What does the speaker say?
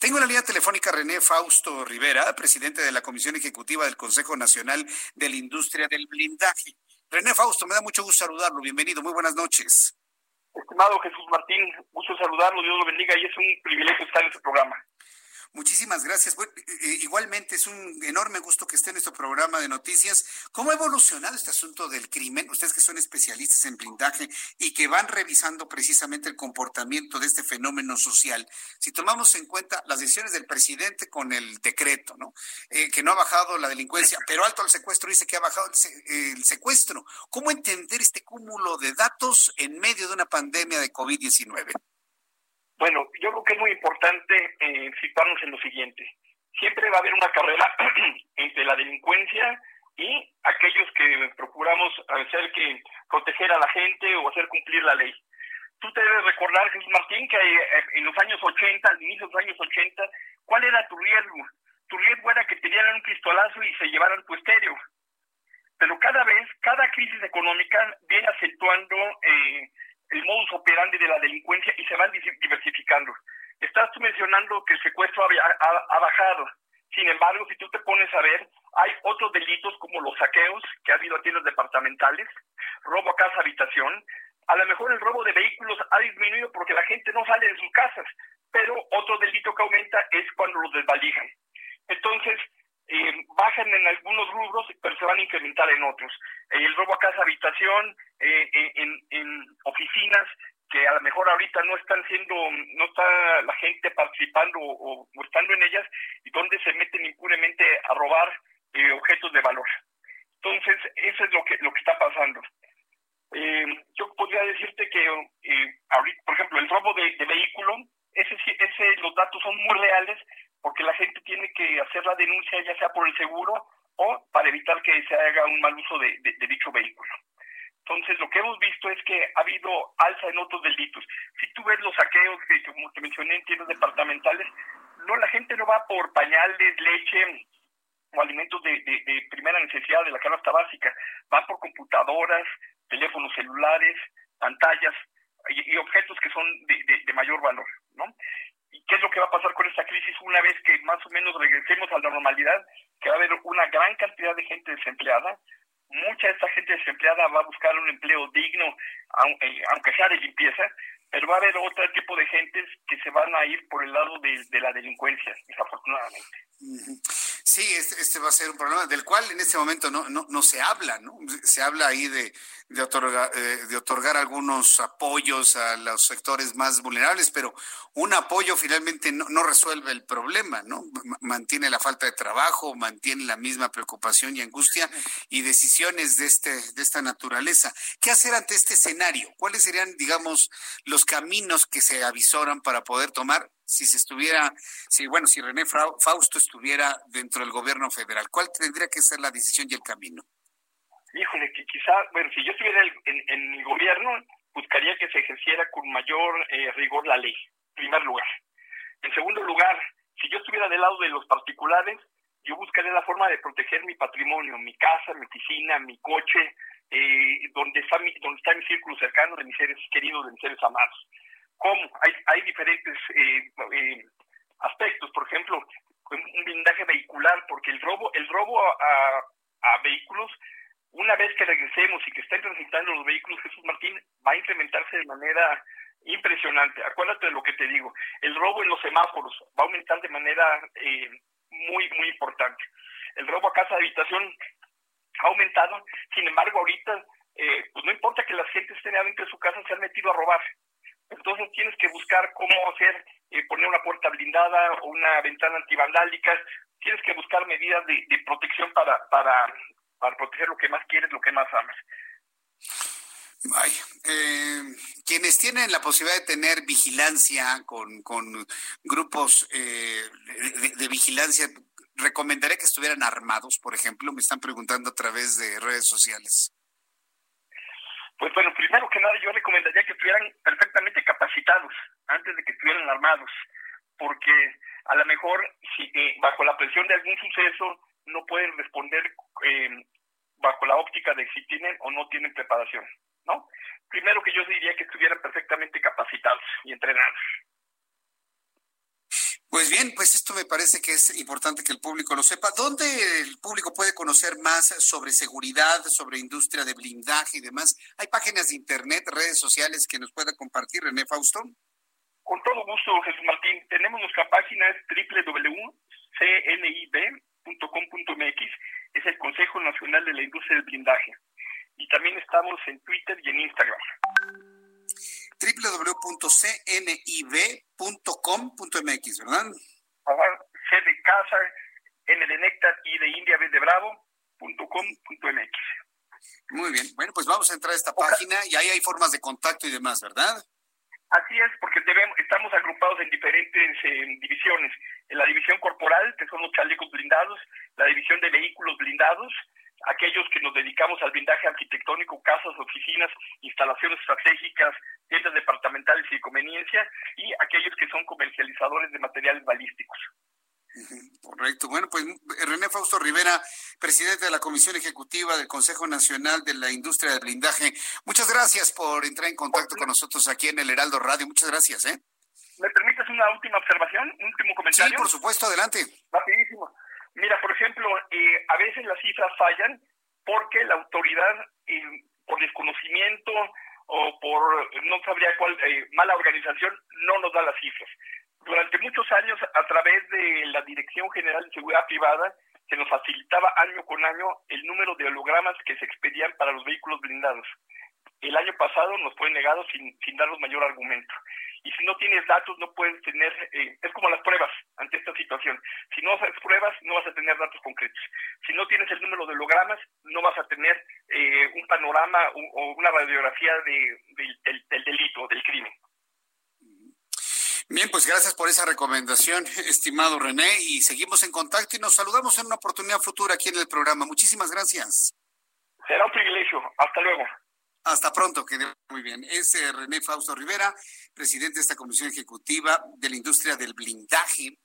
Tengo en la línea telefónica René Fausto Rivera, presidente de la Comisión Ejecutiva del Consejo Nacional de la Industria del Blindaje. René Fausto, me da mucho gusto saludarlo. Bienvenido. Muy buenas noches. Estimado Jesús Martín, gusto saludarlo, Dios lo bendiga y es un privilegio estar en este programa. Muchísimas gracias. Bueno, eh, igualmente es un enorme gusto que esté en nuestro programa de noticias. ¿Cómo ha evolucionado este asunto del crimen? Ustedes que son especialistas en blindaje y que van revisando precisamente el comportamiento de este fenómeno social. Si tomamos en cuenta las decisiones del presidente con el decreto, ¿no? Eh, que no ha bajado la delincuencia, pero alto al secuestro dice que ha bajado el secuestro. ¿Cómo entender este cúmulo de datos en medio de una pandemia de COVID-19? Bueno, yo creo que es muy importante eh, situarnos en lo siguiente. Siempre va a haber una carrera entre la delincuencia y aquellos que procuramos hacer que proteger a la gente o hacer cumplir la ley. Tú te debes recordar, Jesús Martín, que eh, en los años 80, al inicio de los años 80, ¿cuál era tu riesgo? Tu riesgo era que te dieran un pistolazo y se llevaran tu estéreo. Pero cada vez, cada crisis económica viene acentuando eh, operandi de la delincuencia y se van diversificando. Estás tú mencionando que el secuestro ha, bajado. Sin embargo, si tú te pones a ver, hay otros delitos como los saqueos que ha habido en los departamentales, robo a casa, habitación. A lo mejor el robo de vehículos ha disminuido porque la gente no sale de sus casas, pero otro delito que aumenta es cuando los desvalijan. Entonces, eh, bajan en algunos rubros, pero se van a incrementar en otros. el robo a casa, habitación, eh, en, en, oficinas que a lo mejor ahorita no están siendo, no está la gente participando o, estando en ellas y donde se meten impunemente a robar eh, objetos de valor. Entonces, eso es lo que, lo que está pasando. yo podría decirte que ahorita, por ejemplo, el robo de, de vehículo, ese, ese, los datos son muy reales porque la gente tiene que hacer la denuncia ya sea por el seguro o para evitar que se haga un mal uso de, dicho vehículo. Entonces, lo que hemos visto es que ha habido alza en otros delitos. Si tú ves los saqueos que, como te mencioné, en tiendas departamentales, no la gente no va por pañales, leche o alimentos de, de primera necesidad de la canasta básica, van por computadoras, teléfonos celulares, pantallas y, y objetos que son de, mayor valor, ¿no? ¿Y qué es lo que va a pasar con esta crisis una vez que más o menos regresemos a la normalidad? Que va a haber una gran cantidad de gente desempleada. Mucha de esta gente desempleada va a buscar un empleo digno, eh, aunque sea de limpieza, pero va a haber otro tipo de gentes que se van a ir por el lado de la delincuencia, desafortunadamente. Sí, este, este, va a ser un problema del cual en este momento no, no, no se habla, ¿no? Se habla ahí de, de, otorgar, eh, de otorgar algunos apoyos a los sectores más vulnerables, pero un apoyo finalmente no, no resuelve el problema, ¿no? Mantiene la falta de trabajo, mantiene la misma preocupación y angustia y decisiones de, este, de esta naturaleza. ¿Qué hacer ante este escenario? ¿Cuáles serían, digamos, los caminos que se avisoran para poder tomar si se estuviera, si bueno, si René Fausto estuviera dentro del gobierno federal? ¿Cuál tendría que ser la decisión y el camino? Híjole, que quizá, bueno, si yo estuviera en, el gobierno, buscaría que se ejerciera con mayor eh, rigor la ley, en primer lugar. En segundo lugar, si yo estuviera del lado de los particulares, yo buscaría la forma de proteger mi patrimonio, mi casa, mi piscina, mi coche, eh, donde, está mi, donde está mi círculo cercano de mis seres queridos, de mis seres amados cómo. Hay, hay diferentes eh, eh, aspectos, por ejemplo, un blindaje vehicular, porque el robo, el robo a, vehículos, una vez que regresemos y que estén transitando los vehículos, Jesús Martín, va a incrementarse de manera impresionante. Acuérdate de lo que te digo, el robo en los semáforos va a aumentar de manera eh, muy, muy importante. El robo a casa de habitación ha aumentado, sin embargo, ahorita, pues no importa que la gente esté dentro de su casa, se han metido a robar. Entonces tienes que buscar cómo hacer, eh, poner una puerta blindada o una ventana antivandálica. Tienes que buscar medidas de, protección para, para, para proteger lo que más quieres, lo que más amas. Eh, quienes tienen la posibilidad de tener vigilancia con, con grupos eh, de, vigilancia, recomendaré que estuvieran armados, por ejemplo, me están preguntando a través de redes sociales. Pues bueno, primero que nada yo recomendaría que estuvieran perfectamente capacitados antes de que estuvieran armados, porque a lo mejor si eh, bajo la presión de algún suceso no pueden responder eh, bajo la óptica de si tienen o no tienen preparación, ¿no? Primero que yo diría que estuvieran perfectamente capacitados y entrenados. Pues bien, pues esto me parece que es importante que el público lo sepa. ¿Dónde el público puede conocer más sobre seguridad, sobre industria de blindaje y demás? ¿Hay páginas de internet, redes sociales que nos pueda compartir, René Fausto? Con todo gusto, Jesús Martín. Tenemos nuestra página es www.cnib.com.mx, es el Consejo Nacional de la Industria del Blindaje. Y también estamos en Twitter y en Instagram www.cnib.com.mx, ¿verdad? C de casa, N de néctar y de India, B de bravo, Muy bien, bueno, pues vamos a entrar a esta página y ahí hay formas de contacto y demás, ¿verdad? Así es, porque debemos, estamos agrupados en diferentes divisiones. En la división corporal, que son los chalecos blindados, la división de vehículos blindados, aquellos que nos dedicamos al blindaje arquitectónico, casas, oficinas, instalaciones estratégicas, tiendas departamentales y de conveniencia, y aquellos que son comercializadores de materiales balísticos. Correcto. Bueno, pues René Fausto Rivera, presidente de la Comisión Ejecutiva del Consejo Nacional de la Industria del Blindaje. Muchas gracias por entrar en contacto con nosotros aquí en el Heraldo Radio. Muchas gracias. ¿eh? ¿Me permites una última observación, un último comentario? Sí, por supuesto, adelante. Rapidísimo. Mira, por ejemplo, eh, a veces las cifras fallan porque la autoridad, eh, por desconocimiento o por no sabría cuál, eh, mala organización, no nos da las cifras. Durante muchos años, a través de la Dirección General de Seguridad Privada, se nos facilitaba año con año el número de hologramas que se expedían para los vehículos blindados. El año pasado nos fue negado sin, sin darnos mayor argumento y si no tienes datos no puedes tener, eh, es como las pruebas ante esta situación. Si no haces pruebas no vas a tener datos concretos. Si no tienes el número de hologramas no vas a tener eh, un panorama o, una radiografía de, del, del delito, del crimen. Bien, pues gracias por esa recomendación, estimado René, y seguimos en contacto y nos saludamos en una oportunidad futura aquí en el programa. Muchísimas gracias. Será un privilegio. Hasta luego. Hasta pronto, que muy bien. Es eh, René Fausto Rivera, presidente de esta Comisión Ejecutiva de la Industria del Blindaje